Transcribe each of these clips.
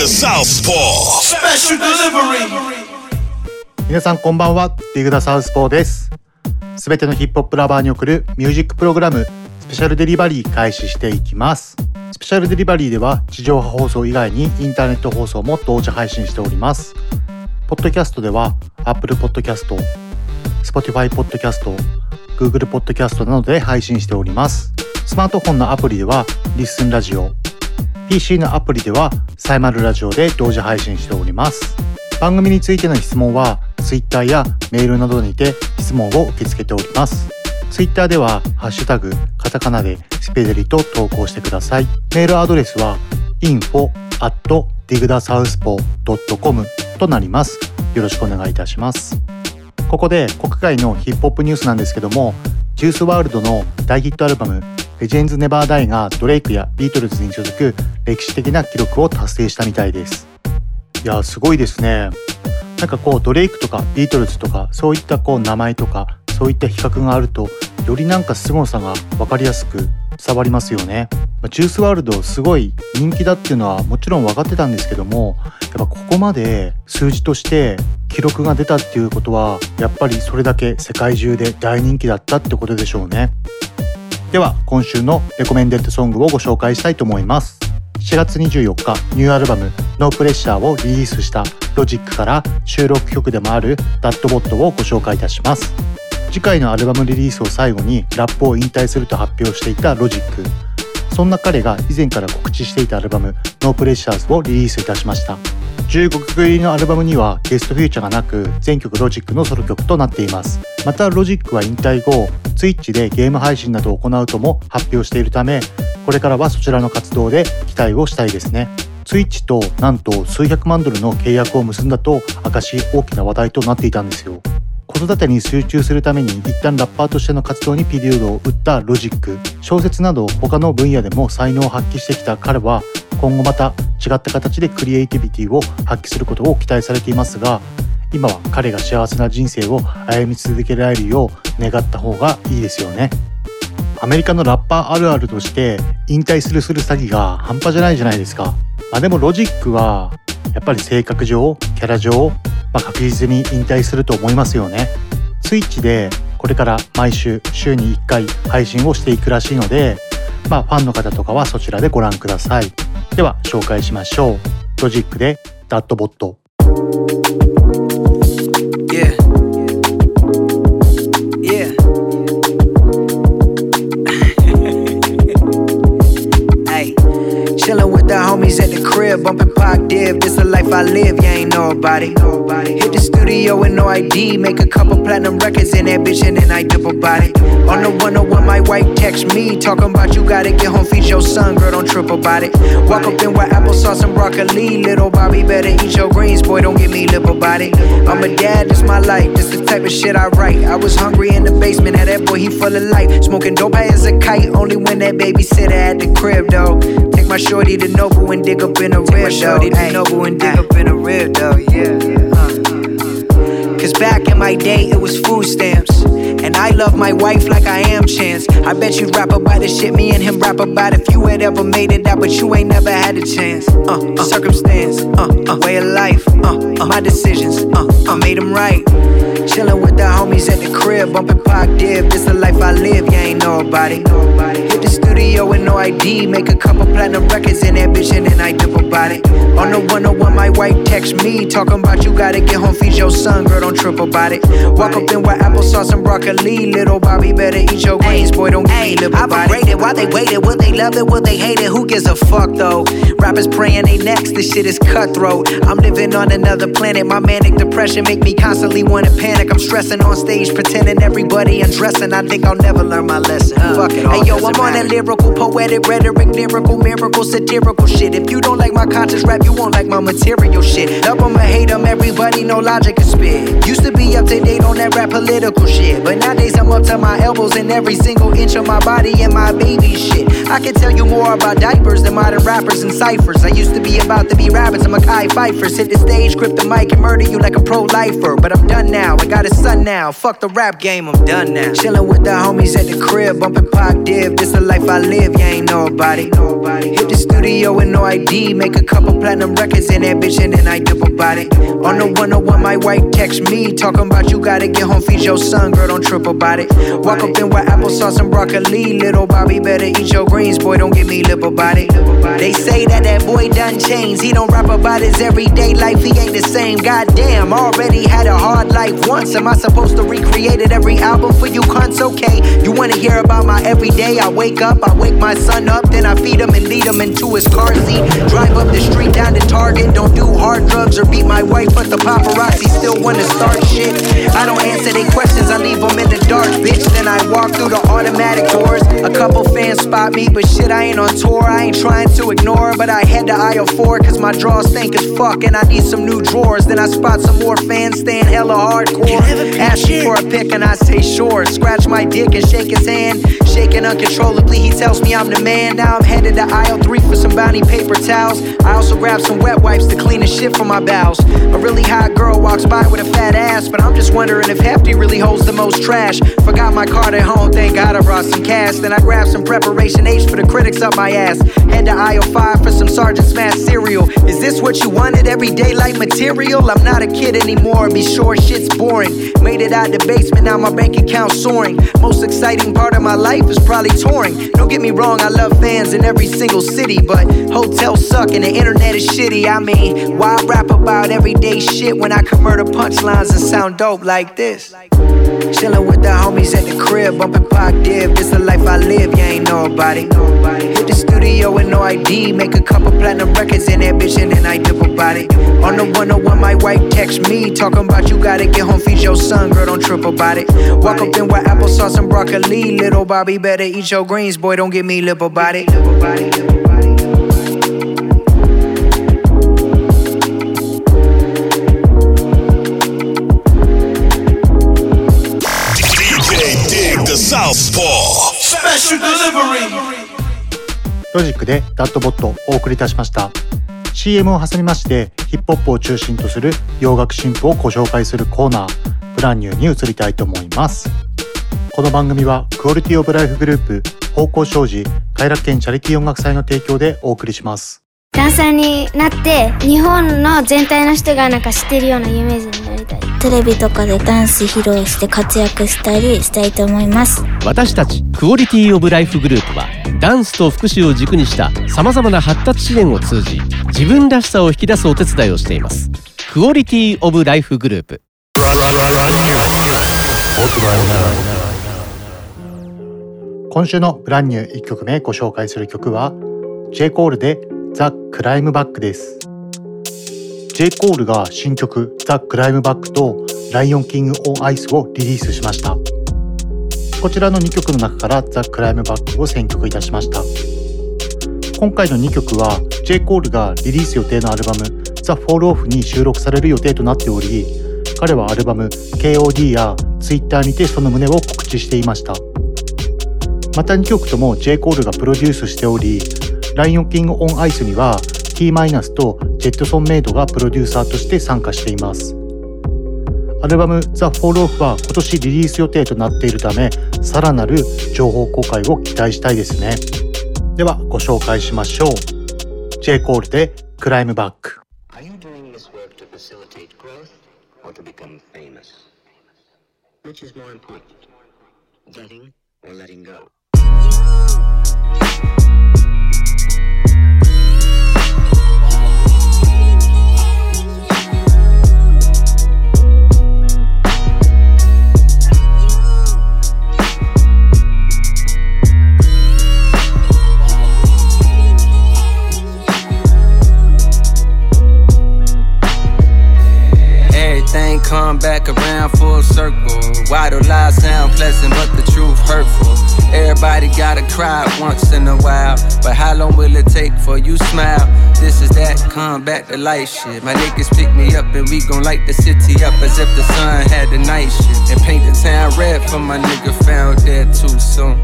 The Southpaw. Special delivery. 皆さんこんばんは。ディグダサウスポーです。すべてのヒップホップラバーに送るミュージックプログラム。スペシャルデリバリー開始していきます。スペシャルデリバリーでは地上波放送以外にインターネット放送も同時配信しております。ポッドキャストでは Apple Podcast、Spotify Podcast、Google Podcast などで配信しております。スマートフォンのアプリではリッスンラジオ PC のアプリではサイマルラジオで同時配信しております。番組についての質問は Twitter やメールなどにて質問を受け付けております。Twitter ではハッシュタグカタカナでスペデリと投稿してください。メールアドレスは info at digdasouthpaw.com となります。よろしくお願いいたします。ここで国外のヒップホップニュースなんですけどもジュースワールドの大ヒットアルバムレジェンズ・ネバー・ダイがドレイクやビートルズに続く歴史的な記録を達成したみたいです。いやすごいですね。なんかこうドレイクとかビートルズとかそういったこう名前とかそういった比較があるとよりなんか凄さが分かりやすく伝わりますよね。まあジュースワールドすごい人気だっていうのはもちろん分かってたんですけどもやっぱここまで数字として記録が出たっていうことはやっぱりそれだけ世界中で大人気だったってことでしょうね。では今週のレコメンデッドソングをご紹介したいと思います。7月24日ニューアルバム「No Pressure」をリリースしたロジックから収録曲でもある「ダットボットをご紹介いたします。次回のアルバムリリースを最後にラップを引退すると発表していたロジック。そんな彼が以前から告知していたアルバム「No Pressure」をリリースいたしました。15曲入りのアルバムにはゲストフィーチャーがなく全曲ロジックのソロ曲となっています。またロジックは引退後 Twitch でゲーム配信などを行うとも発表しているためこれからはそちらの活動で期待をしたいですね。Twitch となんと数百万ドルの契約を結んだと明かし大きな話題となっていたんですよ。子育てに集中するために一旦ラッパーとしての活動にピリオドを打ったロジック。小説など他の分野でも才能を発揮してきた彼は今後また違った形でクリエイティビティを発揮することを期待されていますが今は彼が幸せな人生を歩み続けられるよう願った方がいいですよね。アメリカのラッパーあるあるとして引退するする詐欺が半端じゃないじゃないですか。まあでもロジックはやっぱり性格上キャラ上、まあ、確実に引退すると思いますよね。Twitch でこれから毎週週に1回配信をしていくらしいのでまあファンの方とかはそちらでご覧ください。では紹介しましょう。ロジックでダットボット。The homies at the crib, bumpin' Pac Div. This the life I live, you ain't nobody. it. Hit the studio with no ID, make a couple platinum records in that bitch, and then I about it. On the 101, my wife text me, talking about you gotta get home, feed your son, girl, don't trip about it. Walk up in with applesauce and broccoli, little Bobby, better eat your greens, boy, don't get me lip about it. I'm a dad, this my life, this the type of shit I write. I was hungry in the basement, had that boy, he full of life. Smoking dope high as a kite, only when that babysitter at the crib, though. My shorty to Noble and dig up in a rib, though. Ay, Noble and dig up in a rib, though, yeah. Cause back in my day, it was food stamps. And I love my wife like I am Chance. I bet you'd rap about the shit me and him rap about if you had ever made it out, but you ain't never had a chance. Uh, uh circumstance, uh, uh, way of life, uh, uh, my decisions, uh, I made them right. Chillin' with the homies at the crib, bumpin' Pac Div. This the life I live, you ain't know about it. Hit the studio with no ID, make a couple platinum records in bitch, and I dip about about it. On the 101, my wife text me, talking about you gotta get home, feed your son, girl, don't trip about it. Walk up in with applesauce and broccoli, little Bobby better eat your greens, boy, don't get me lip about it. Why they waited, will they love it, will they hate it, who gives a fuck though? Rappers praying they next, this shit is cutthroat. I'm living on another planet, my manic depression make me constantly wanna panic. I'm stressing on stage, pretending everybody undressing. I think I'll never learn my lesson. Uh, fuck it, hey yo, I'm on that lyrical, poetic, rhetoric, lyrical, miracle, satirical shit. If you don't like my conscious rap, you won't like my material shit. Love 'em or hate 'em, everybody know logic is spit. Used to be up to date on that rap political shit, but nowadays I'm up to my elbows in every single inch of my body and my baby shit. I can tell you more about diapers than modern rappers and ciphers. I used to be about to be rabbits, I'm a Kai Pfeiffer. Hit the stage, grip the mic, and murder you like a pro lifer. But I'm done now, I got a son now. Fuck the rap game, I'm done now. Chillin' with the homies at the crib, bumpin' Pac Div. This the life I live, you ain't about it. Hit the studio with no ID, make a couple platinum records in that bitch, and then I dip about it. On the 101, my wife text me, talking about you gotta get home, feed your son, girl, don't trip about it. Walk up in with applesauce and broccoli, little Bobby better eat your greens, boy, don't get me lip about it. They say that that boy done changed, he don't rap about his everyday life, he ain't the same. Goddamn, already had a hard life once. Am I supposed to recreate it every album for you cunts? Okay, you wanna hear about my everyday? I wake up, I wake my son up, then I feed him and lead him into his car seat. Drive up the street down to Target, don't do hard drugs or beat my wife, but the paparazzi still wanna start shit. I don't answer their questions, I leave them in the dark, bitch. Then I walk through the automatic doors. A couple fans spot me, but shit, I ain't on tour. I ain't trying to ignore, but I head to aisle four, cause my drawers stink as fuck, and I need some new drawers. Then I spot some more fans staying hella hardcore. Asking for a pick, and I say sure. Scratch my dick and shake his hand. Shaking uncontrollably, he tells me I'm the man. Now I'm headed to aisle three for some bounty paper towels. I also grab some wet wipes to clean the shit from my bowels. A really hot girl walks by with a fat ass, but I'm just wondering if Hefty really holds the most trash. Forgot my card at home, thank God I brought some cash. Then I grabbed some preparation H for the critics up my ass. Head to aisle five for some Sergeant Smash cereal. Is this what you wanted? Everyday life material? I'm not a kid anymore, be sure shit's boring. Made it out the basement, now my bank account soaring. Most exciting part of my life is probably touring. Don't get me wrong, I love fans in every single city, but hotels suck and the internet is shitty. I mean, why rap about everyday shit when I can murder punchlines and sound dope like this? Chillin' with the homies at the crib, bumping Pac Div. The life I live, you ain't about it. Hit the studio with no ID, make a couple platinum records in that bitch, and then I dip about it. On the 101, my wife text me, talking about you gotta get home, feed your son, girl, don't trip about it. Walk up in with applesauce and broccoli, little Bobby better eat your greens, boy, don't get me lip about it. ロジックで Dad Bod をお送りいたしました。CM を挟みましてヒップホップを中心とする洋楽新譜をご紹介するコーナー Brand New に移りたいと思います。この番組はクオリティオブライフグループ方向障子快楽園チャリティー音楽祭の提供でお送りします。ダンサーになって日本の全体の人がなんか知ってるようなイメージになりたい。テレビとかでダンス披露して活躍したりしたいと思います。私たちクオリティオブライフグループはダンスと福祉を軸にしたさまざまな発達支援を通じ自分らしさを引き出すお手伝いをしています。クオリティオブライフグループ。今週のブランニュー1曲目ご紹介する曲は J. コールでザ・クライムバックです J. コールが新曲ザ・クライムバックとライオンキング・オン・アイスをリリースしましたこちらの2曲の中からザ・クライムバックを選曲いたしました今回の2曲は J. コールがリリース予定のアルバムザ・フォールオフに収録される予定となっており彼はアルバム KOD や Twitter にてその旨を告知していましたまた2曲とも J. コールがプロデュースしておりライオンキング・オン・アイスには T とジェットソンメイドがプロデューサーとして参加していますアルバム The Fall Off は今年リリース予定となっているためさらなる情報公開を期待したいですねではご紹介しましょう J. コールでクライムバック Are you doing this work to facilitate growth or to become famous? Which is more important, getting or letting go? Bye. Come back around full circle. Why do lies sound pleasant, but the truth hurtful? Everybody gotta cry once in a while, but how long will it take for you smile? This is that come back to life shit. My niggas pick me up and we gon' light the city up as if the sun had the night shit. And paint the town red for my nigga found dead too soon.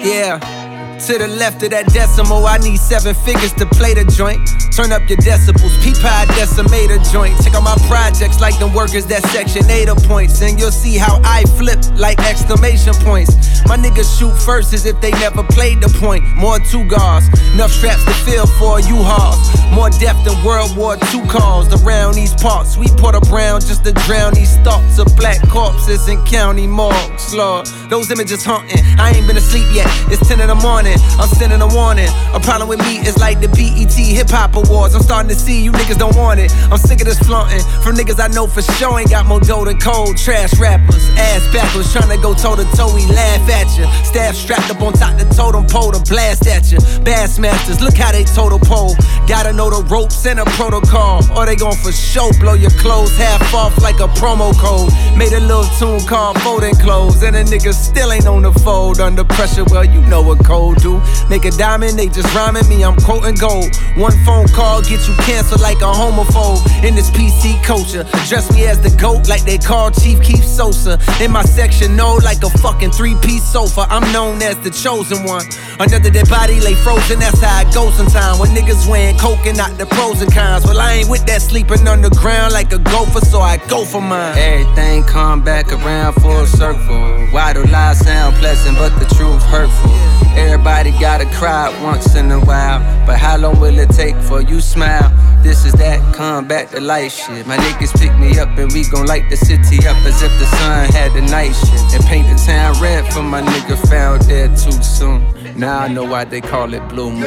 Yeah. To the left of that decimal, I need seven figures to play the joint. Turn up your decibels, peep high decimator joint. Check out my projects like them workers that section 8 points. And you'll see how I flip like exclamation points. My niggas shoot first as if they never played the point. More two guards, enough straps to fill for you hauls. More depth than World War II calls around these parts. We put a brown just to drown these thoughts of black corpses in county morgues. Lord, those images haunting. I ain't been asleep yet. It's 10 in the morning. I'm sending a warning. A problem with me is like the BET Hip Hop Awards. I'm starting to see you niggas don't want it. I'm sick of this flaunting from niggas I know for sure ain't got more dough than cold. Trash rappers, ass backwards, trying to go toe to toe. We laugh at you. Staff strapped up on top the totem pole to blast at you. Bassmasters, look how they total pole. Gotta know the ropes and a protocol, or they gon' for show blow your clothes half off like a promo code. Made a little tune called Folding Clothes, and a nigga still ain't on the fold under pressure. Well, you know what cold do. Make a diamond, they just rhyming me, I'm quoting gold. One phone call get you canceled like a homophobe. In this PC culture, dress me as the GOAT like they call Chief Keef Sosa. In my section, no, like a fucking three piece sofa. I'm known as the chosen one. Another dead body lay frozen, that's how it goes sometimes. When niggas wearing coke and not the pros and cons. Well, I ain't with that sleeping underground like a gopher, so I go for mine. Everything come back around full circle. Why do lies sound pleasant, but the truth hurtful? Everybody gotta cry once in a while, but how long will it take for you smile? This is that come back to life shit. My niggas pick me up and we gon' light the city up as if the sun had the night shit. And paint the town red for my nigga found dead too soon. Now I know why they call it blue moon.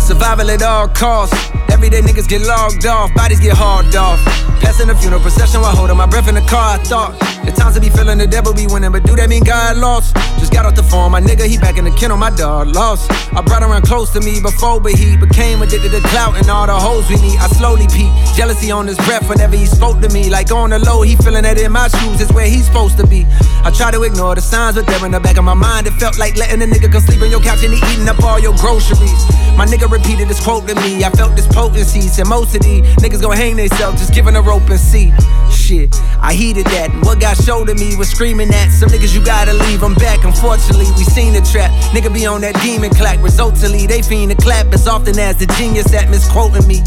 Survival at all costs. Everyday niggas get logged off, bodies get hauled off. Passing the funeral procession while holding my breath in the car. I thought the times to be feeling the devil be winning, but do that mean God lost? Just got off the phone, my nigga, he back in the kennel, my dog lost. I brought around close to me before, but he became addicted to clout and all the hoes we need. I slowly peep, jealousy on his breath whenever he spoke to me. Like on the low, he feeling that in my shoes is where he's supposed to be. I try to ignore the signs, but they're in the back of my mind. It felt like letting a nigga come sleep on your couch and he eating up all your groceries. My nigga repeated this quote to me. I felt this potency. Said most of these niggas gon' hang themselves, just giving a rope and see. Shit, I heeded that. And what got showed to me was screaming at some niggas you gotta leave. I'm back, unfortunately, we seen the trap. Nigga be on that demon clack. Resultantly, they fiend the clap as often as the genius that misquoting me.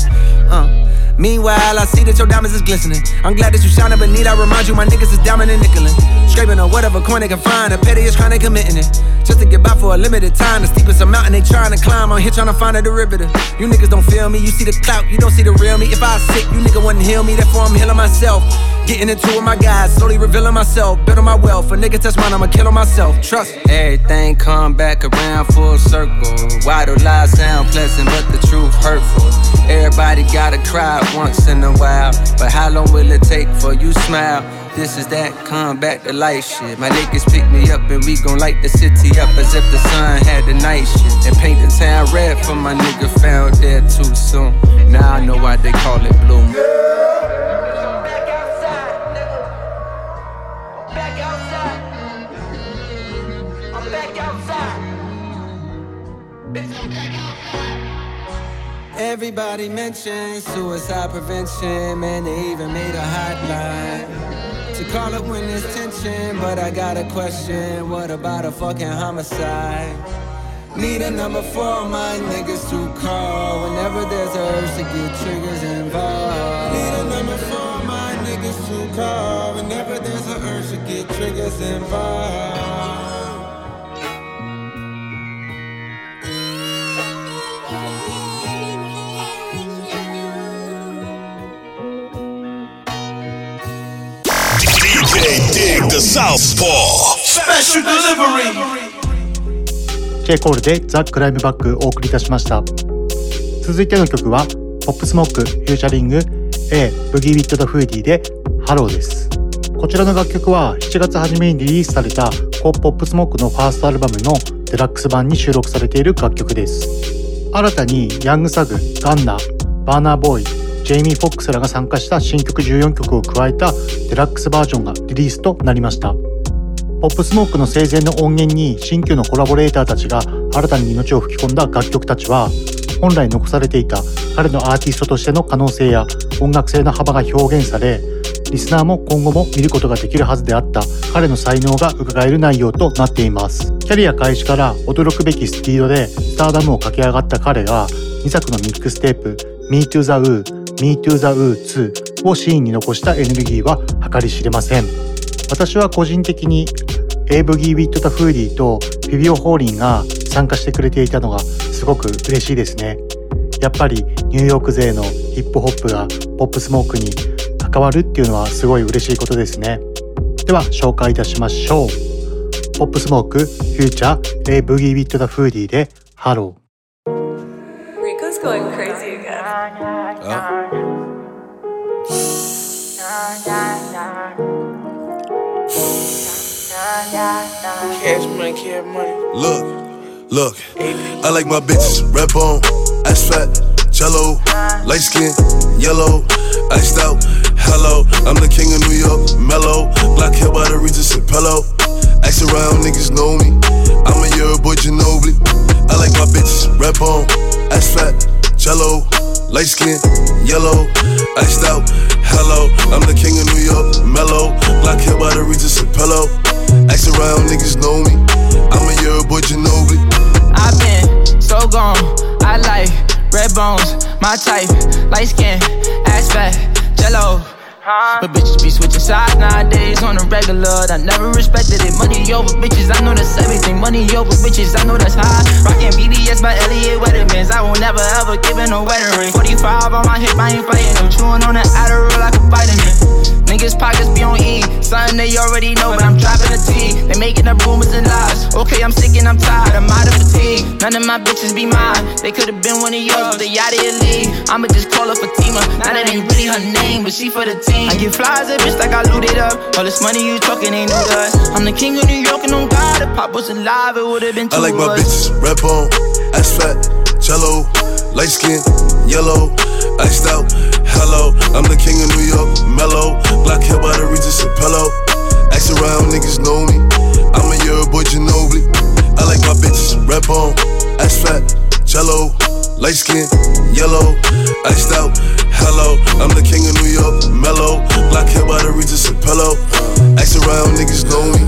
Uh. Meanwhile, I see that your diamonds is glistening. I'm glad that you shining, but need I remind you my niggas is diamond and nickelin'. Scraping on whatever coin they can find. The pettiest crime they committing it. Just to get by for a limited time. The steepest mountain they trying to climb. I'm here trying to find a derivative. You niggas don't feel me. You see the clout, you don't see the real me. If I sick, you nigga wouldn't heal me. Therefore, I'm healing myself. Getting into with my guys, slowly revealing myself. Building my wealth. A nigga touch mine, I'ma kill on myself. Trust. Everything come back around full circle. Why do lies sound pleasant, but the truth hurtful? Everybody gotta cry once in a while. But how long will it take for you smile? This is that come back to life shit. My niggas pick me up and we gon' light the city up as if the sun had the night shit. And paint the town red for my nigga found dead too soon. Now I know why they call it blue moon. Everybody mentions suicide prevention, man, they even made a hotline to call it when there's tension. But I got a question what about a fucking homicide? Need a number for my niggas to call whenever there's a urge to get triggers involved. Need a number for my niggas to call whenever there's a urge to get triggers involved. Southpaw. Special delivery. ジェイコールで The Climb Back お送りいたしました続いての曲はポップスモックフューチャリング A ブギービット・ダ・フーディーでハローですこちらの楽曲は7月初めにリリースされたポップスモークのファーストアルバムのデラックス版に収録されている楽曲です新たにヤング・サグ、ガンナ、バーナーボーイ、ジェイミー・フォックスらが参加した新曲14曲を加えたデラックスバージョンがリリースとなりました。ポップスモークの生前の音源に新旧のコラボレーターたちが新たに命を吹き込んだ楽曲たちは本来残されていた彼のアーティストとしての可能性や音楽性の幅が表現されリスナーも今後も見ることができるはずであった。彼の才能が伺える内容となっています。キャリア開始から驚くべきスピードでスターダムを駆け上がった彼が2作のミックステープ Me to the Woo Me to the Woo 2をシーンに残したエネルギーは計り知れません。私は個人的に A Boogie Wit da Hoodie とフィビオ・フォーリンが参加してくれていたのがすごく嬉しいですね。やっぱりニューヨーク勢のヒップホップがポップスモークに関わるっていうのはすごい嬉しいことですね。では紹介いたしましょう。ポップスモークフューチャー A ブギービットダフーディでハロー。Rico's going crazy again. Cash money, cash money. Look, look, I like my bitches red bone, ass fat, jello, light skin, yellow, iced out. Hello, I'm the king of New York, mellow, black hair by the Regis and pillow. Ask around, niggas know me. I'm a year boy Ginobili. I like my bitches red bone, ass fat, jello, light skin, yellow, iced out. Hello, I'm the king of New York, mellow, black hair by the Regis and pillow. Ask around, niggas know me. I'm a year boy Ginobili. I've been so gone. I like red bones, my type, light skin, ass fat, jello. But bitches be switching sides nowadays on the regular. I never respected it. Money over bitches, I know that's everything. Money over bitches, I know that's high. Rockin' BBS by Elliot Weathermans. I will never ever give in a wedding ring. 45 on my hip, I ain't fighting them. Chewing on the Adderall like a vitamin. Niggas pockets be on E. Something they already know, but I'm dropping a T. They making up rumors and lies. Okay, I'm sick and I'm tired. I'm out of fatigue. None of my bitches be mine. They could've been one of yours, but they out of your league. I'ma just call her Fatima. Now that ain't really her name, but she for the team. I get flies a bitch like I looted up. All this money you talking ain't new to us. I'm the king of New York and on God. If Pop was alive, it would've been two I like my bitches red bone, ass fat, jello, light skin, yellow, iced out. Hello, I'm the king of New York, mellow, black hair by the Regis pillow. Ask around, niggas know me. I'm a year boy Ginobili. I like my bitches red bone, ass fat, jello, light skin, yellow, iced out. Hello, I'm the king of New York, mellow, black hair by the Regis and pillow. Ask around, niggas know me.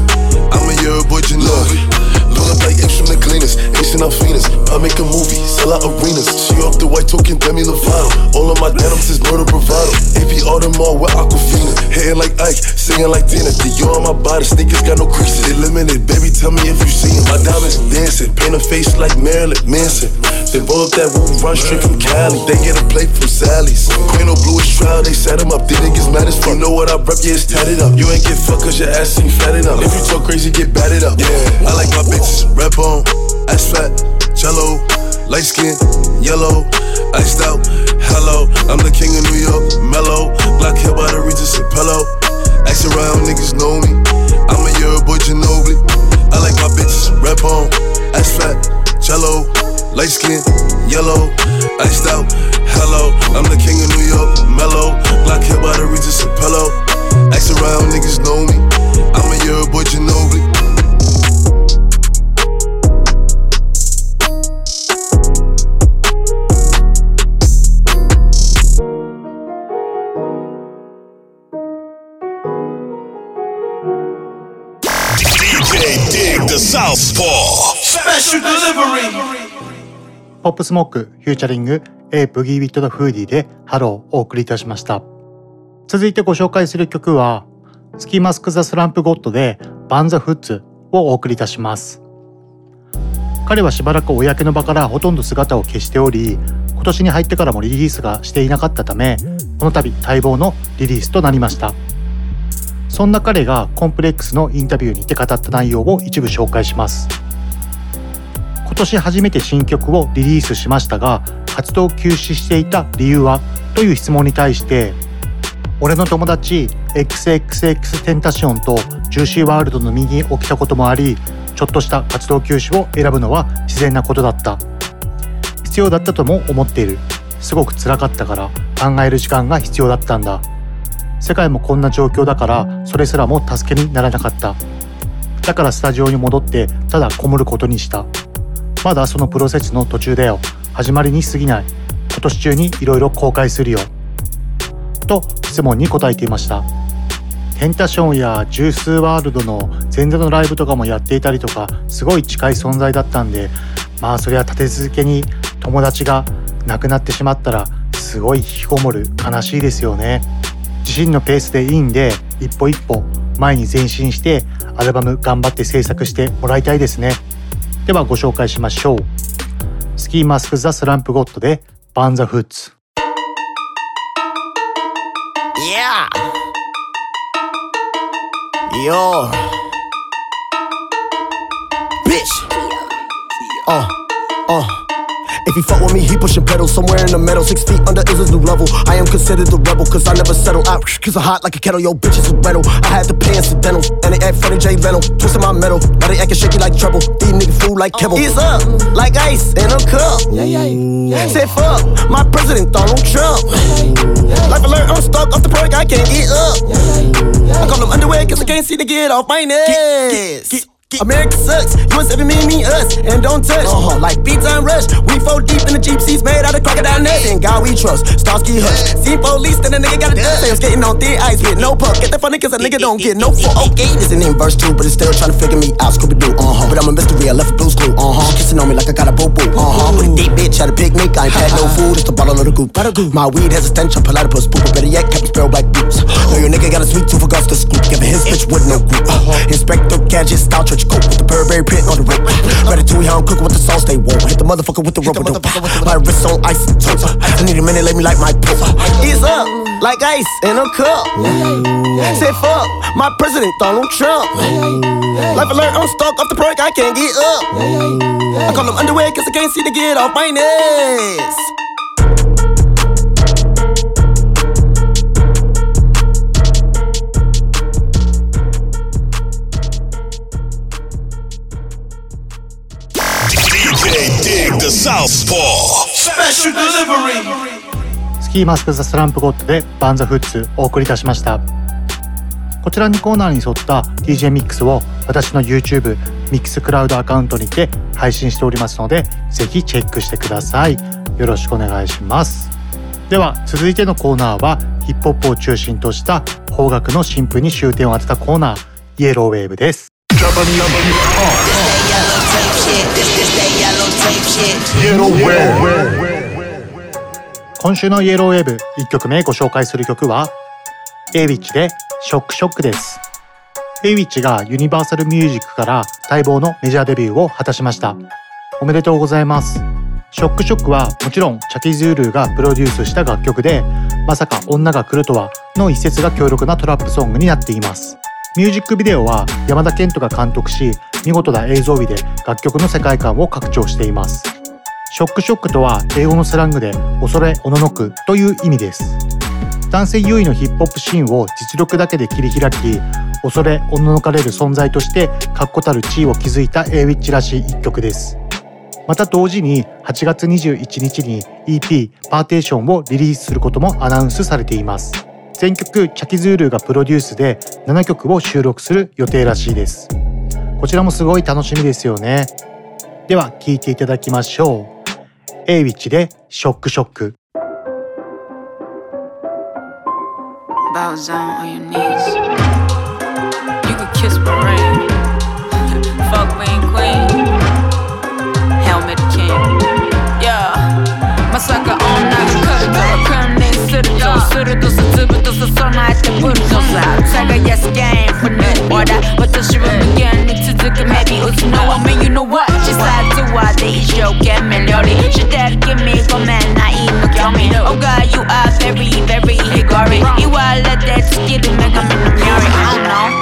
I'm a year boy Ginobili. Pull up like instrument cleaners, Asian Alphinas. I make a movie, sell out arenas. She off the white token, Demi Lovato. All of my denims is murder bravado. AP Audemars with Aquafina. Hitting like Ike, singing like Tina. Dior on my body, sneakers got no creases. They limited, baby, tell me if you see. My diamonds dancing, paint a face like Marilyn Manson. They roll up that woo, run straight from Cali. They get a plate from Sally's. Queen of Blue is trial, they set 'em up. These niggas mad as fuck. You know what I rep, yeah, it's tatted up. You ain't get fucked cause your ass ain't fat enough. If you talk crazy, get batted up. Yeah, I like my bitches red bone, ass fat, jello, light skin, yellow, iced out. Hello, I'm the king of New York, mellow, black hair by the Regis and pillow. Ask around, niggas know me. I'm a year boy Ginobili. I like my bitches red bone, ass fat, jello, light skin, yellow, iced out. Hello, I'm the king of New York, mellow, black hair by the Regis and pillow. Ask around, niggas know me. I'm a year boy Ginobili. ポップスモークフューチャリング A ブギービットのフーディでハローをお送りいたしました。続いてご紹介する曲はスキーマスク・ザ・スランプ・ゴッドでバンザ・フッツをお送りいたします。彼はしばらく公の場からほとんど姿を消しており今年に入ってからもリリースがしていなかったためこの度待望のリリースとなりました。そんな彼がコンプレックスのインタビューにて語った内容を一部紹介します。今年初めて新曲をリリースしましたが活動休止していた理由は？という質問に対して俺の友達 XXX テンタションとジューシーワールドの右に起きたこともありちょっとした活動休止を選ぶのは自然なことだった。必要だったとも思っている。すごく辛かったから考える時間が必要だったんだ。世界もこんな状況だからそれすらも助けにならなかった。だからスタジオに戻ってただこもることにした。まだそのプロセスの途中だよ。始まりに過ぎない。今年中にいろいろ公開するよ。と質問に答えていました。テンタションやジュースワールドの前座のライブとかもやっていたりとかすごい近い存在だったんでまあそれは立て続けに友達が亡くなってしまったらすごい引きこもる。悲しいですよね。自身のペースでいいんで一歩一歩前に前進してアルバム頑張って制作してもらいたいですねではご紹介しましょうスキーマスク・ザ・スランプ・ゴッドでバンザ・フッツ Yeah. Yo. Bitch. Uh, uh. If he fuck with me, he pushing pedals somewhere in the middle. Six feet under is his new level. I am considered the rebel, cause I never settle out. Cause I'm hot like a kettle, yo, bitches is rental. I had to pay incidentals, and they act funny, Jay Leno. Twisting my metal, now they acting shaky like treble. These niggas fool like Kibble. He's up, like ice in a cup. Yeah, yeah, yeah. Say fuck, my president, Donald Trump. Life alert, I'm stuck off the perk, I can't get up. I call them underwear, cause I can't see to get off my nest. America sucks. US every me, me, us, and don't touch. Uh-huh. Like beats and rush. We four deep in the Jeep seats made out of crocodile nuts. And God we trust. Starsky hush. See police, then a nigga got a dust. Say I'm skating on thin ice with no puck. Get the funny cause a nigga don't get no fuck. Okay, this in verse two, but it's still trying to figure me out. Scooby Doo, uh huh. But I'm a mystery, I left a blue screw, uh huh. Kissing on me like I got a boo boo, uh huh. With a deep bitch, had a picnic. I ain't had no food, it's the bottle of the goop. My weed has a stench, I'm platypus. Poop, better yet, kept sparrow black boots. Know your nigga got a sweet tooth for guts to scoop. Giving his bitch with no group. Uh, Inspector Gadget, style with the Burberry print on the rope. Ratatouille, how I'm cooking with the sauce they won't. Hit the motherfucker with the rubber dope. My wrist on ice and. I need a minute, let me light my poop. Ease up, like ice in a cup. Say fuck, my president Donald Trump. Life alert, I'm stuck off the perk, I can't get up. I call them underwear cause I can't see to get off my nest. スキーマスク・ザ・スランプ・ゴッドでバンザ・フッツお送りいたしました。こちらにコーナーに沿った DJ ミックスを私の YouTube ミックスクラウドアカウントにて配信しておりますのでぜひチェックしてください。よろしくお願いします。では続いてのコーナーはヒップホップを中心とした邦楽の新譜に終点を当てたコーナーイエローウェーブです今週のイエローウェーブ1曲目ご紹介する曲は a ウィッチでショックショックです。a ウィッチがユニバーサルミュージックから待望のメジャーデビューを果たしました。おめでとうございます。ショックショックはもちろんチャキズールがプロデュースした楽曲でまさか女が来るとはの一節が強力なトラップソングになっています。ミュージックビデオは山田健人が監督し見事な映像美で楽曲の世界観を拡張しています。ショックショックとは英語のスラングで恐れおののくという意味です。男性優位のヒップホップシーンを実力だけで切り開き恐れおののかれる存在として確固たる地位を築いた a ウィッチらしい一曲です。また同時に8月21日に EP パーテーションをリリースすることもアナウンスされています。全曲チャキズールがプロデュースで7曲を収録する予定らしいですこちらもすごい楽しみですよねでは聴いていただきましょう A ウィッチでショックショック Bow down on your knees. You could kiss my ring. Fuck me queen. Helmet king. Yeah. まさかするとさつぶとさ備えてブルドザー耕すゲーム for new order 私は無限に続く maybe 打つのは man you know what 小さいとはで一生懸命料理してる君ごめんないの興味 Oh God you are very very higori 言われて尽きる女神の妙理 I don't know Man,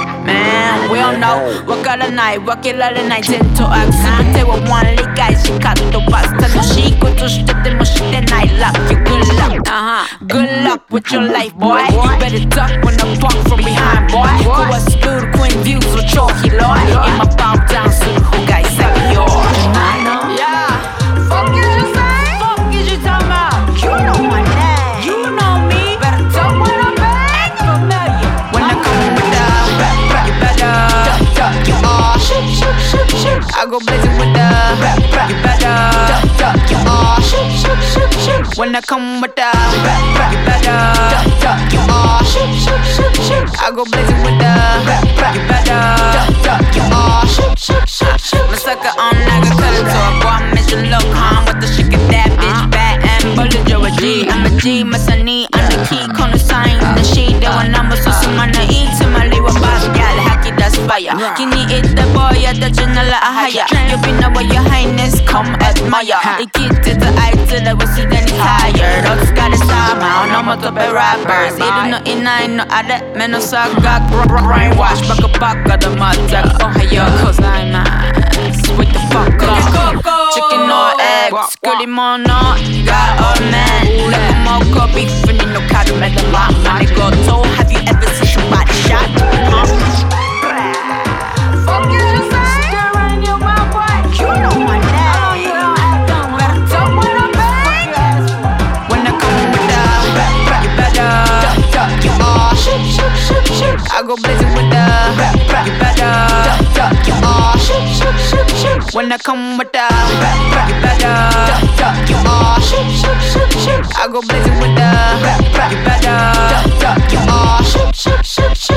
we all know. Work all the night, work all the night, into action. They were one league, I you got the pasta. No, she go to shit, then no and I love you. Good luck, uh huh. Good luck with your life, boy. You better duck when I walk from behind, boy. Go a school, queen views chalky, Lord. Down who go blazing with the rap, rap. You better duck, duck, you are shoot, shoot, shoot, shoot. When I come with the rap, rap. You better duck, duck, you are shoot, shoot, shoot, shoot. I go blazing with the rap, rap. You better duck, duck, you are shoot, shoot, shoot, shoot. My sucker I'm not gonna agriculture, so I brought mission look calm with the shit that bitch uh-huh. back and bullet Joe G. I'm a G, my sonny, I'm the key, corner sign, the sheet. That when I'm a sushi, man, eat to aspire. Kini know boya da canala ahaya. Yobina wa your highness come admire. İkide de ayrıda ve süden tired. Oxgale sama onomato be rappers. İdino inay no ade meno sagak. Brainwash baka baka da matak. Ohaya cause I'm nice. Sweet the fuck up. Chicken or eggs. Girl, When I come with the, you better duck, duck, you all shoot, shoot, shoot, shoot. I go blazing with the, you better duck, duck, you all shoot, shoot, shoot, shoot.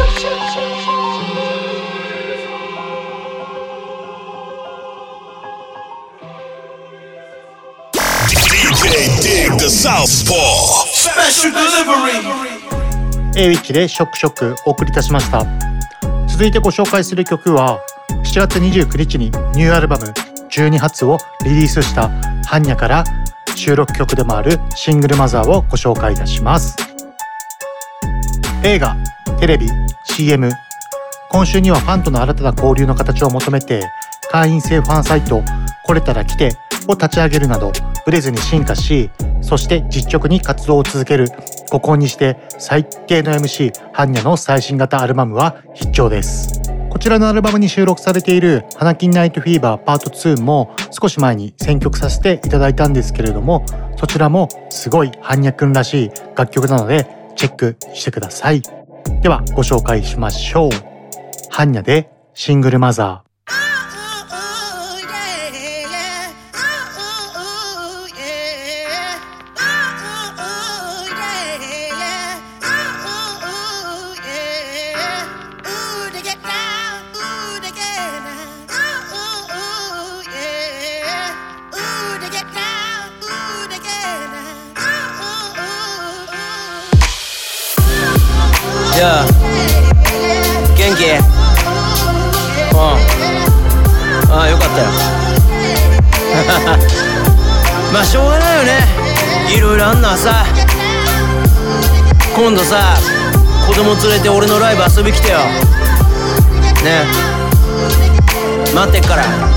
DJ Dig the Southpaw. Special delivery. エイウィッチでショックショックお送りいたしました続いてご紹介する曲は7月29日にニューアルバム12発をリリースしたハンニャから収録曲でもあるシングルマザーをご紹介いたします。映画テレビ CM 今週にはファンとの新たな交流の形を求めて会員制ファンサイト「来れたら来て」を立ち上げるなどブレずに進化しそして実直に活動を続ける。五婚にして最低の MC ハンニャの最新型アルバムは必聴です。こちらのアルバムに収録されている「花金ナイトフィーバーパート2」も少し前に選曲させていただいたんですけれどもそちらもすごいハンニャくんらしい楽曲なのでチェックしてください。ではご紹介しましょう。ハンニャでシングルマザーじゃあ元気？うん。ああよかったよ。まあしょうがないよね。いろいろあんのはさ。今度さ子供連れて俺のライブ遊び来てよ。ね。待ってっから。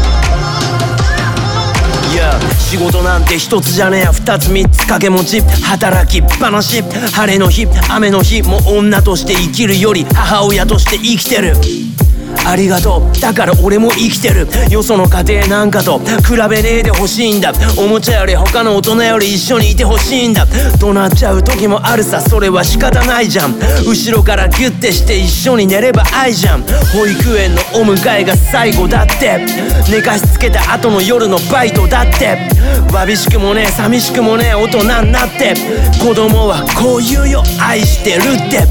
いや。仕事なんて一つじゃねえ二つ三つ掛け持ち。働きっぱなし。晴れの日雨の日。も女として生きるより母親として生きてる。ありがとう。だから俺も生きてる。よその家庭なんかと。比べねえでほしいんだ。おもちゃより他の大人より一緒にいてほしいんだ。怒鳴っちゃう時もあるさ。それは仕方ないじゃん。後ろからギュッてして一緒に寝れば愛じゃん。保育園のお迎えが最後だって。寝かしつけた後の夜のバイトだって。わびしくもねえ寂しくもねえ大人になって。子供はこう言うよ。愛してるって。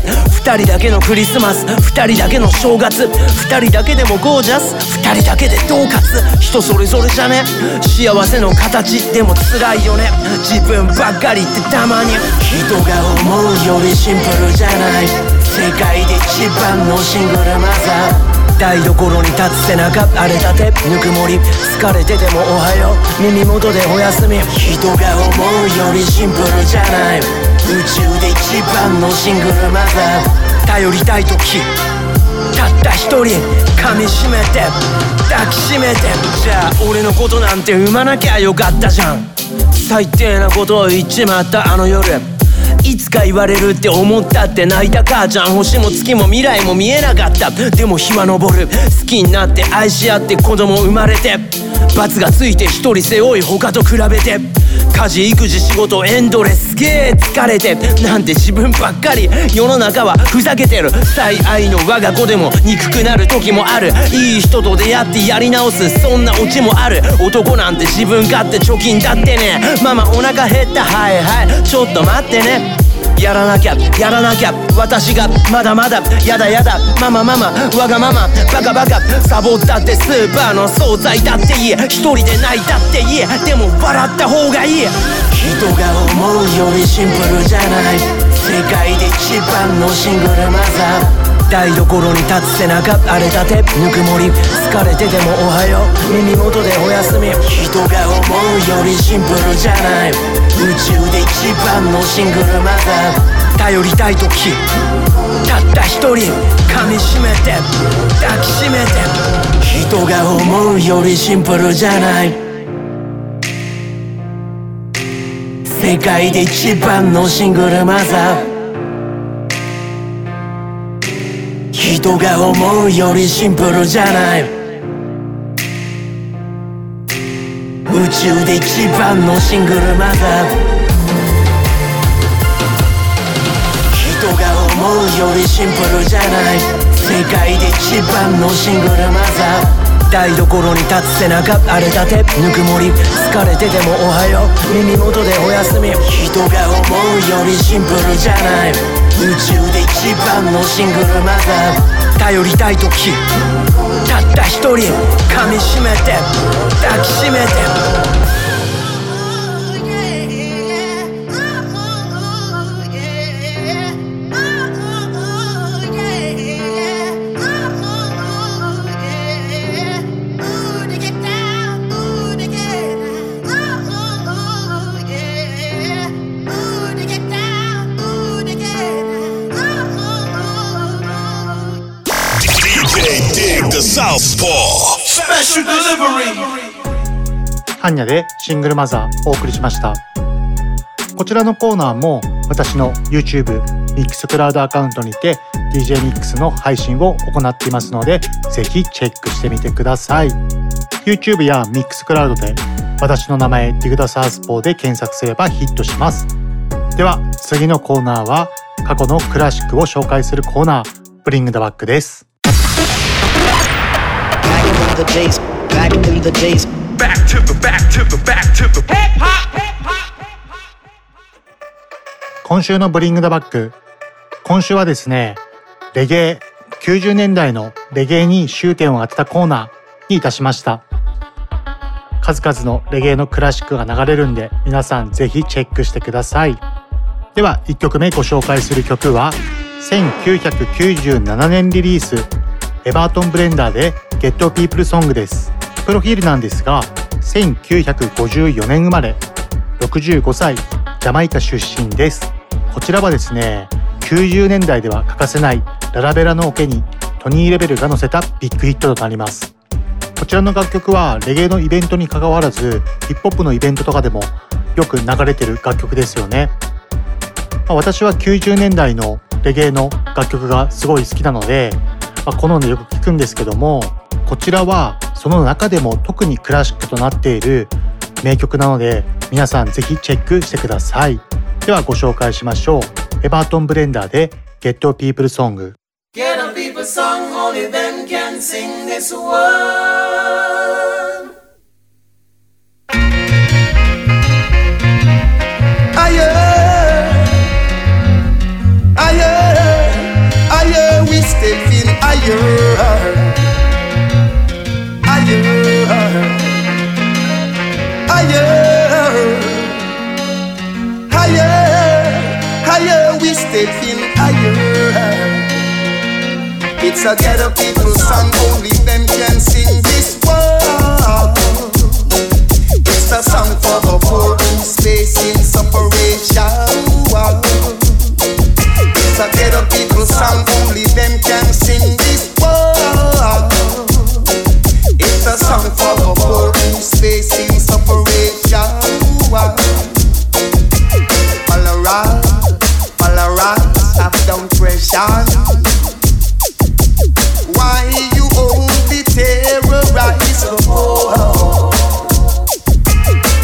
二人だけのクリスマス。二人だけの正月。二人だけでもゴージャス。二人だけで恫喝。人それぞれじゃね。幸せの形。でも辛いよね。自分ばっかりってたまに。人が思うよりシンプルじゃない。世界で一番のシングルマザー。台所に立つ背中荒れたてぬくもり。疲れててもおはよう。耳元でおやすみ。人が思うよりシンプルじゃない。宇宙で一番のシングルマザー。頼りたい時たった一人噛みしめて抱きしめてじゃあ俺のことなんて産まなきゃよかったじゃん最低なことを言っちまったあの夜いつか言われるって思ったって泣いた母ちゃん星も月も未来も見えなかったでも日は昇る好きになって愛し合って子供生まれて罰がついて一人背負い他と比べて家事育児仕事エンドレスゲー疲れてなんて自分ばっかり。世の中はふざけてる。最愛の我が子でも憎くなる時もある。いい人と出会ってやり直す。そんなオチもある。男なんて自分勝手貯金だってね。ママお腹減った。はいはい。ちょっと待ってね。やらなきゃやらなきゃ。私がまだまだやだやだ。ママママわがまま。バカバカ。サボったってスーパーの惣菜だっていい一人で泣いたっていいでも笑った方がいい。人が思うよりシンプルじゃない。世界で一番のシングルマザー。台所に立つ背中荒れたてぬくもり疲れててもおはよう。耳元でおやすみ。人が思うよりシンプルじゃない。宇宙で一番のシングルマザー。頼りたい時。たった一人噛みしめて。抱きしめて。人が思うよりシンプルじゃない。世界で一番のシングルマザー。人が思うよりシンプルじゃない。宇宙で一番のシングルマザー。人が思うよりシンプルじゃない。世界で一番のシングルマザー。台所に立つ背中荒れたてぬくもり疲れててもおはよう。耳元でおやすみ。人が思うよりシンプルじゃない。宇宙で一番のシングルマザー。頼りたい時たった一人噛みしめて抱きしめて。ハンニャでシングルマザーお送りしましたこちらのコーナーも私の YouTube ミックスクラウドアカウントにて DJ ミックスの配信を行っていますのでぜひチェックしてみてください。YouTube やミックスクラウドで私の名前ディグダサースポーで検索すればヒットします。では次のコーナーは過去のクラシックを紹介するコーナーブリングダバックです back in the days. Back to the back to the back to the hip hop. 今週のブリングダバック今週はですねレゲエ90年代のレゲエに終点を当てたコーナーにいたしました数々のレゲエのクラシックが流れるんで皆さんぜひチェックしてくださいでは1曲目ご紹介する曲は1997年リリースエバートンブレンダーで Ghetto People Song です。プロフィールなんですが1954年生まれ65歳ジャマイカ出身です。こちらはですね90年代では欠かせないララベルのオケにトニー・レベルが載せたビッグヒットとなります。こちらの楽曲はレゲエのイベントに関わらずヒップホップのイベントとかでもよく流れてる楽曲ですよね、まあ、私は90年代のレゲエの楽曲がすごい好きなので、まあ、好んでよく聞くんですけどもこちらはその中でも特にクラシックとなっている名曲なので皆さんぜひチェックしてください。ではご紹介しましょう。エバートンブレンダーで Get a People It's a ghetto people song, only them can sing this one. It's a song for the poor who's facing separation. It's a ghetto people song, only them can sing depression. Why you only terrorize the poor?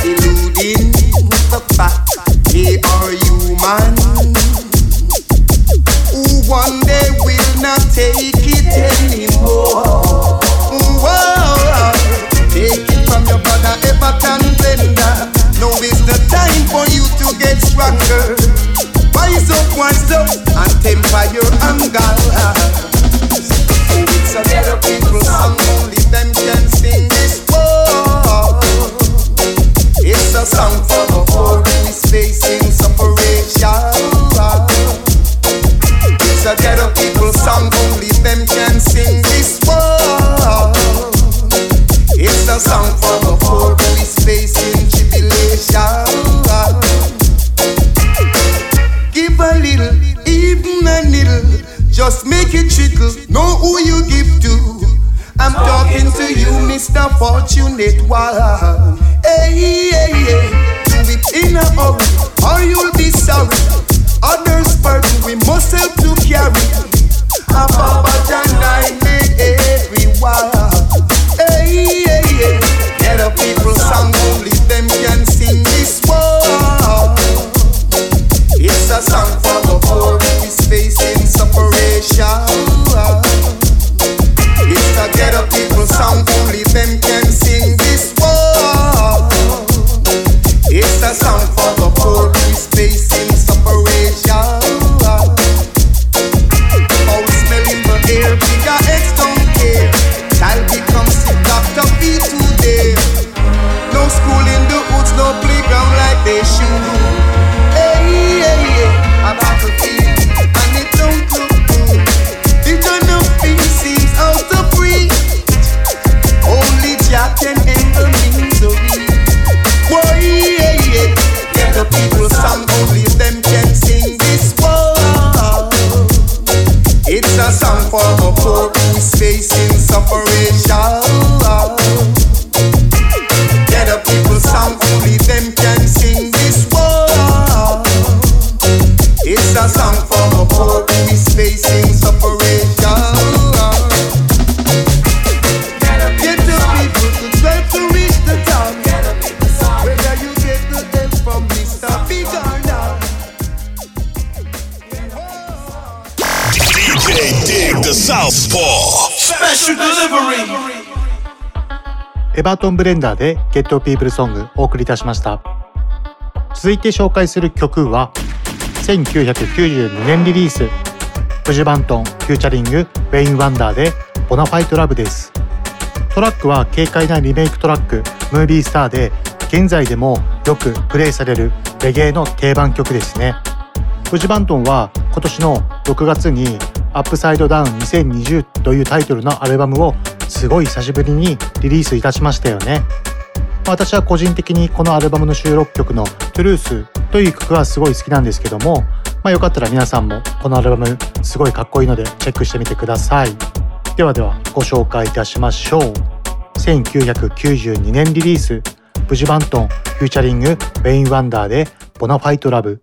Eluding the fact they are human. Who one day will not take it anymore. Whoa, take it from your brother Everton Blender. Now is the time for you to get stronger. And temper your anger. It's a song, only them can sing this. It's a song for the poor facing separation. It's a ghetto people song, only them can sing this one. It's a song a fortunate one. Hey, hey, hey. Do it in a hurry, or you'll be sorry. Others burden we must help to carry. A バートン・ブレンダーで Ghetto People Song お送りいたしました。続いて紹介する曲は1992年リリース。ブジバントン featuring ウェイン・ワンダーで Bonafide Love です。トラックは軽快なリメイクトラック Movie Star で現在でもよくプレイされるレゲエの定番曲ですね。ブジバントンは今年の6月に Upside Down 2020というタイトルのアルバムをすごい久しぶりにリリースいたしましたよね。私は個人的にこのアルバムの収録曲の「Truth」という曲がすごい好きなんですけども、まあ、よかったら皆さんもこのアルバムすごいかっこいいのでチェックしてみてください。ではではご紹介いたしましょう。1992年リリースブジバントン featuring ウェイン・ワンダーで Bonafide Love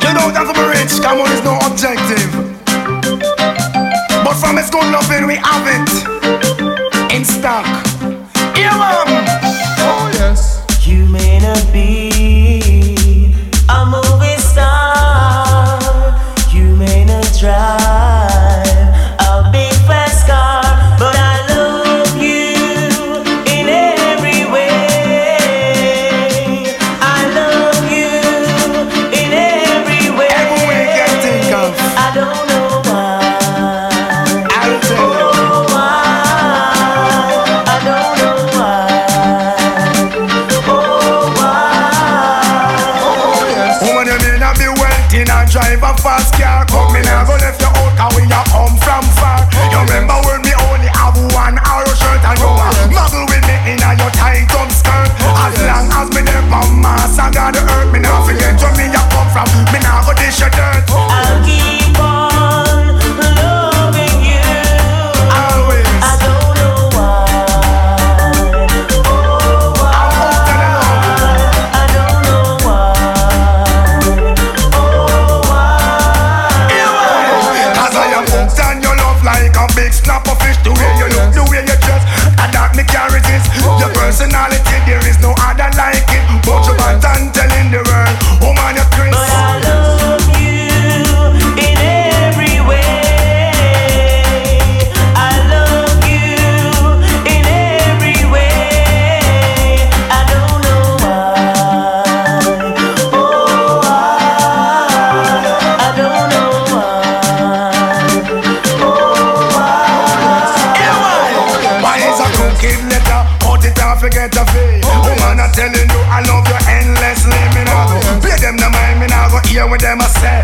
You know that I'm rich, come on, it's no objective. It's good loving, we have it with them I say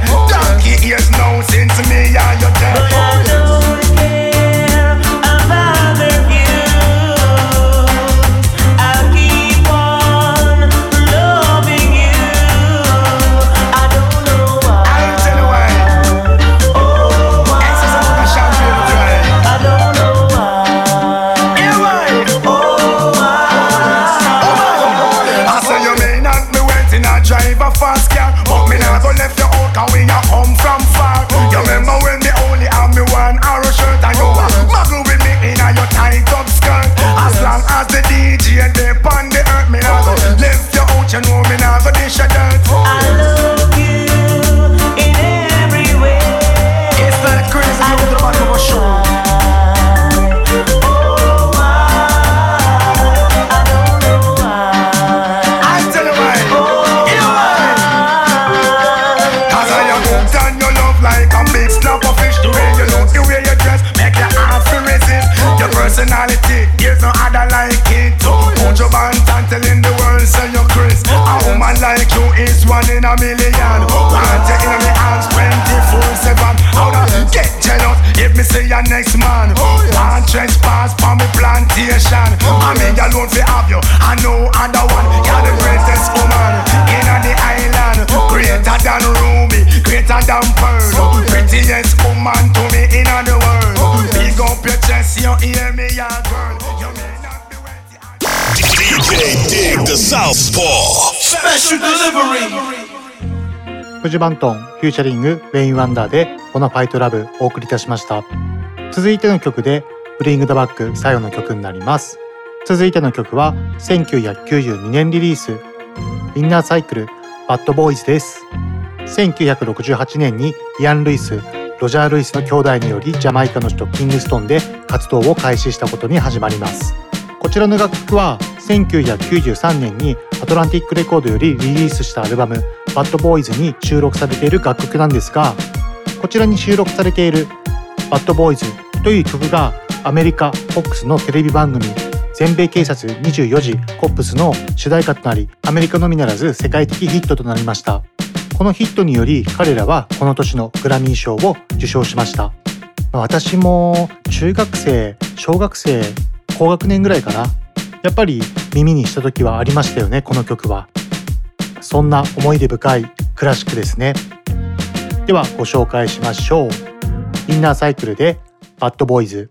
ジバントン featuring ウェイン・ワンダーで Bonafide Love お送りいたしました。続いての曲で Bring It Back 最後の曲になります。続いての曲は1992年リリース。インナーサークル Bad Boys です。1968年にイアン・ルイスロジャー・ルイスの兄弟によりジャマイカの首都キングストンで活動を開始したことに始まります。こちらの楽曲は1993年にアトランティックレコードよりリリースしたアルバムバッドボーイズに収録されている楽曲なんですがこちらに収録されている「バッドボーイズという曲がアメリカ FOX のテレビ番組全米警察24時コップスの主題歌となりアメリカのみならず世界的ヒットとなりました。このヒットにより彼らはこの年のグラミー賞を受賞しました。私も中学生小学生高学年ぐらいかな。やっぱり耳にした時はありましたよねこの曲は。そんな思い出深いクラシックですね。ではご紹介しましょう。インナーサイクルでバッドボーイズ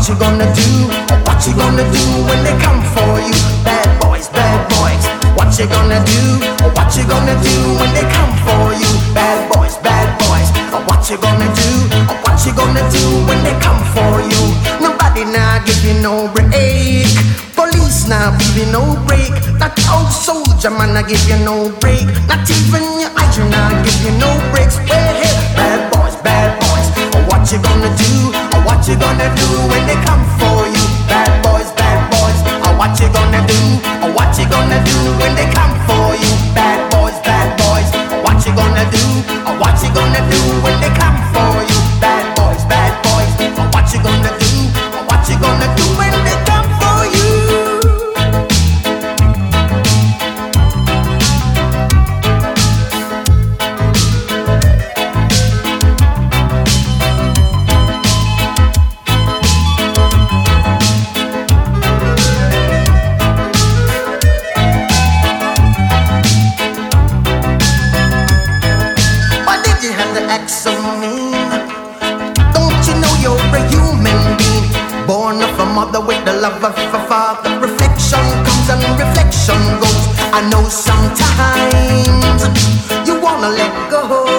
what you gonna do? What you gonna do when they come for you? Bad boys, bad boys, what you gonna do? What you gonna do when they come for you? Bad boys, bad boys, what you gonna do? What you gonna do when they come for you? Nobody now give you no break. Police now give you no break. That old soldier man I give you no break. Not even your eyes now give you no breaks. Well, hey, bad boys, bad boys, what you gonna do? What you gonna do when they come for you? Bad boys, bad boys, what you gonna do? What you gonna do when they come for you? Bad boys, bad boys, what you gonna do? What you gonna do I know sometimes you wanna let go.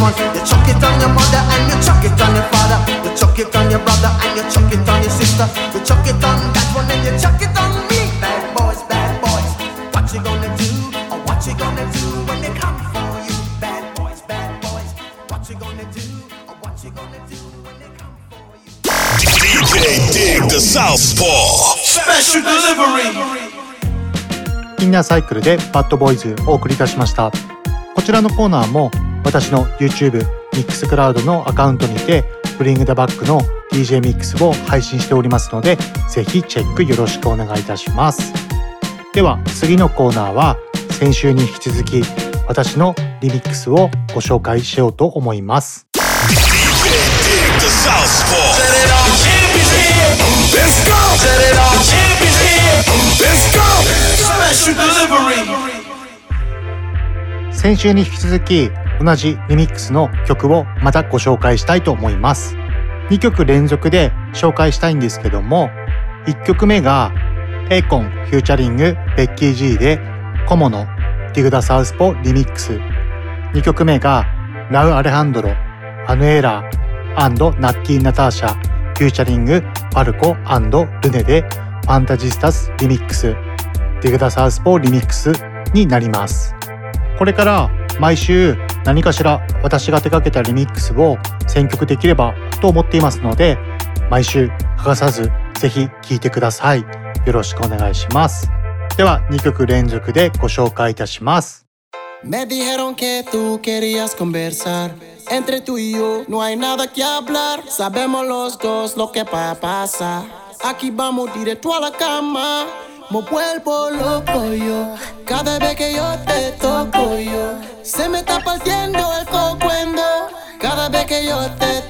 One, you chuck it on your mother and you chuck it on your father, you chuck it on your brother and you chuck it on your sister, you chuck it on that one and you chuck it on me. Bad boys, bad boys, what you gonna do? Or what you gonna do when they come for you? Bad boys, bad boys, what you gonna do? Or what you gonna do when they come for you? DJ Dig the Southpaw. Special delivery. インナーサイクルでバッドボーイズお送りいたしましたこちらのコーナーも私の YouTube ミックスクラウドのアカウントにてブリングダバックの DJ ミックスを配信しておりますのでぜひチェックよろしくお願いいたします。では次のコーナーは先週に引き続き私のリミックスをご紹介しようと思います。先週に引き続き同じリミックスの曲をまたご紹介したいと思います。2曲連続で紹介したいんですけども1曲目がエイコンフューチャリングベッキー G でコモのディグダサウスポリミックス2曲目がラウ・アレハンドロアヌエラーナッティ・ナターシャフューチャリングパルコルネでファンタジスタスリミックスディグダサウスポリミックスになります。これから毎週何かしら私が手掛けたリミックスを選曲できればと思っていますので毎週欠かさずぜひ聴いてくださいよろしくお願いしますでは2曲連続でご紹介いたします Me dijeron que tú querías conversar. Entre tú y yo no hay nada que hablar. Sabemos los dos lo que va a pasar. Aquí vamos directo a la cama. Me vuelvo loco yo. Cada vez que yo te toco yo. Se me está partiendo el cocuendo. Cada vez que yo te toco,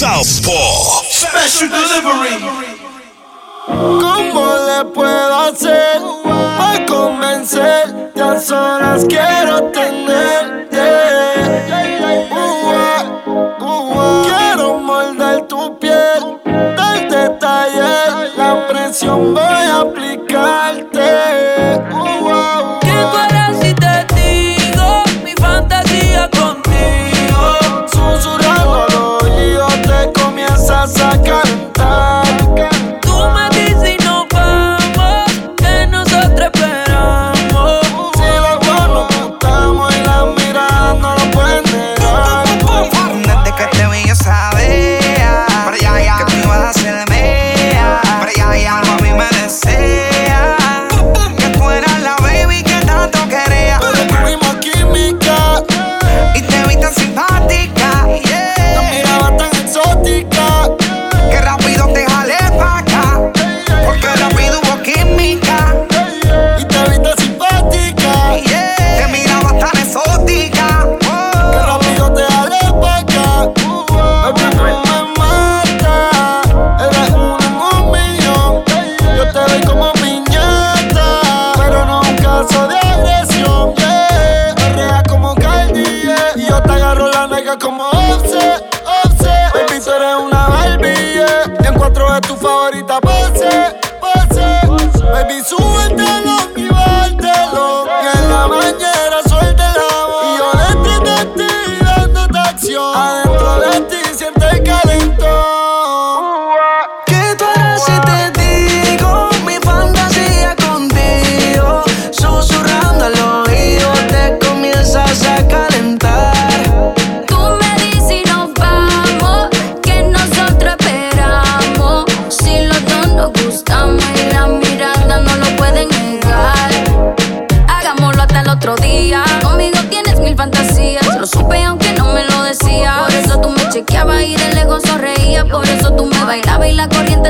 Southpaw. Special delivery. ¿Cómo le puedo hacer para convencer? a solas quiero tenerte. Uh, uh, uh, quiero morder tu piel, del detalle, la presión voy a aplicarte.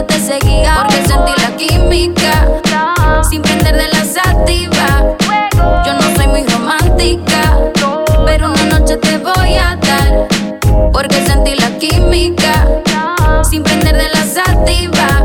Te seguía. Porque sentí la química sin prender de la sativa. Yo no soy muy romántica, pero una noche te voy a dar. Porque sentí la química sin prender de la sativa.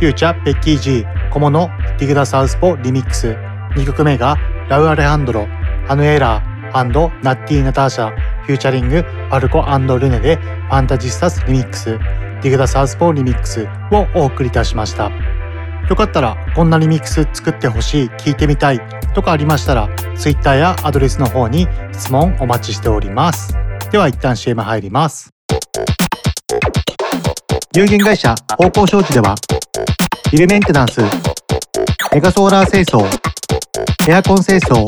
フューチャー、ベッキー G、コモのディグダサウスポリミックス。2曲目がラウアレハンドロ、アヌエラーナッティ・ナターシャ、フューチャリング、ファルコルネでファンタジスタスリミックス、ディグダサウスポリミックスをお送りいたしました。よかったらこんなリミックス作ってほしい、聞いてみたいとかありましたら、Twitter やアドレスの方に質問お待ちしております。では一旦 CM 入ります。有限会社方向商事ではビルメンテナンスメガソーラー清掃エアコン清掃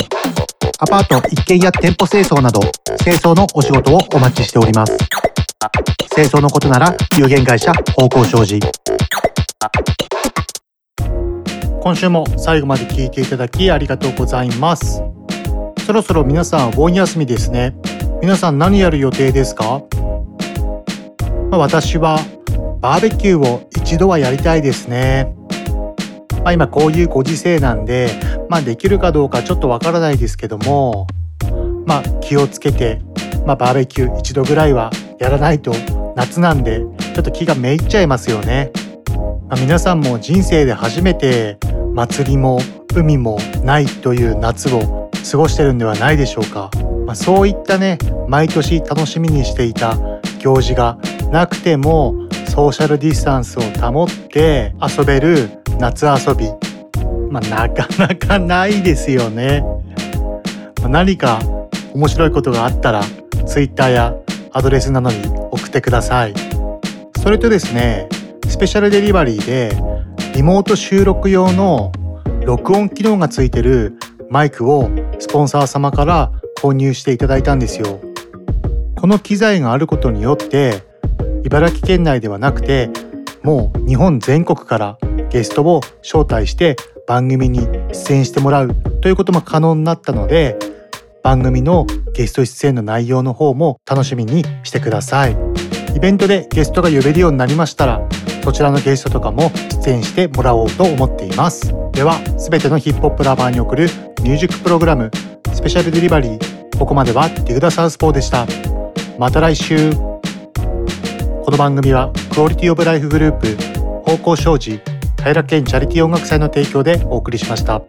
アパート一軒や店舗清掃など清掃のお仕事をお待ちしております。清掃のことなら有限会社方向商事。今週も最後まで聞いていただきありがとうございます。そろそろ皆さんお盆休みですね。皆さん何やる予定ですか、まあ、私はバーベキューを一度はやりたいですねまあ、今こういうご時世なんで、まあ、できるかどうかちょっとわからないですけども、まあ、気をつけて、まあ、バーベキュー一度ぐらいはやらないと夏なんでちょっと気がめいっちゃいますよね。まあ、皆さんも人生で初めて祭りも海もないという夏を過ごしてるんではないでしょうか。まあ、そういったね毎年楽しみにしていた行事がなくてもソーシャルディスタンスを保って遊べる夏遊び、まあ、なかなかないですよね。まあ、何か面白いことがあったら Twitter やアドレスなどに送ってください。それとですね、スペシャルデリバリーでリモート収録用の録音機能がついてるマイクをスポンサー様から購入していただいたんですよ。この機材があることによって茨城県内ではなくてもう日本全国からゲストを招待して番組に出演してもらうということも可能になったので番組のゲスト出演の内容の方も楽しみにしてください。イベントでゲストが呼べるようになりましたらそちらのゲストとかも出演してもらおうと思っています。では全てのヒップホップラバーに送るミュージックプログラムスペシャルデリバリーここまではディグダサウスポーでした。また来週。の番組はクオリティオブライフグループ方向障子平健チャリティー音楽祭の提供でお送りしました。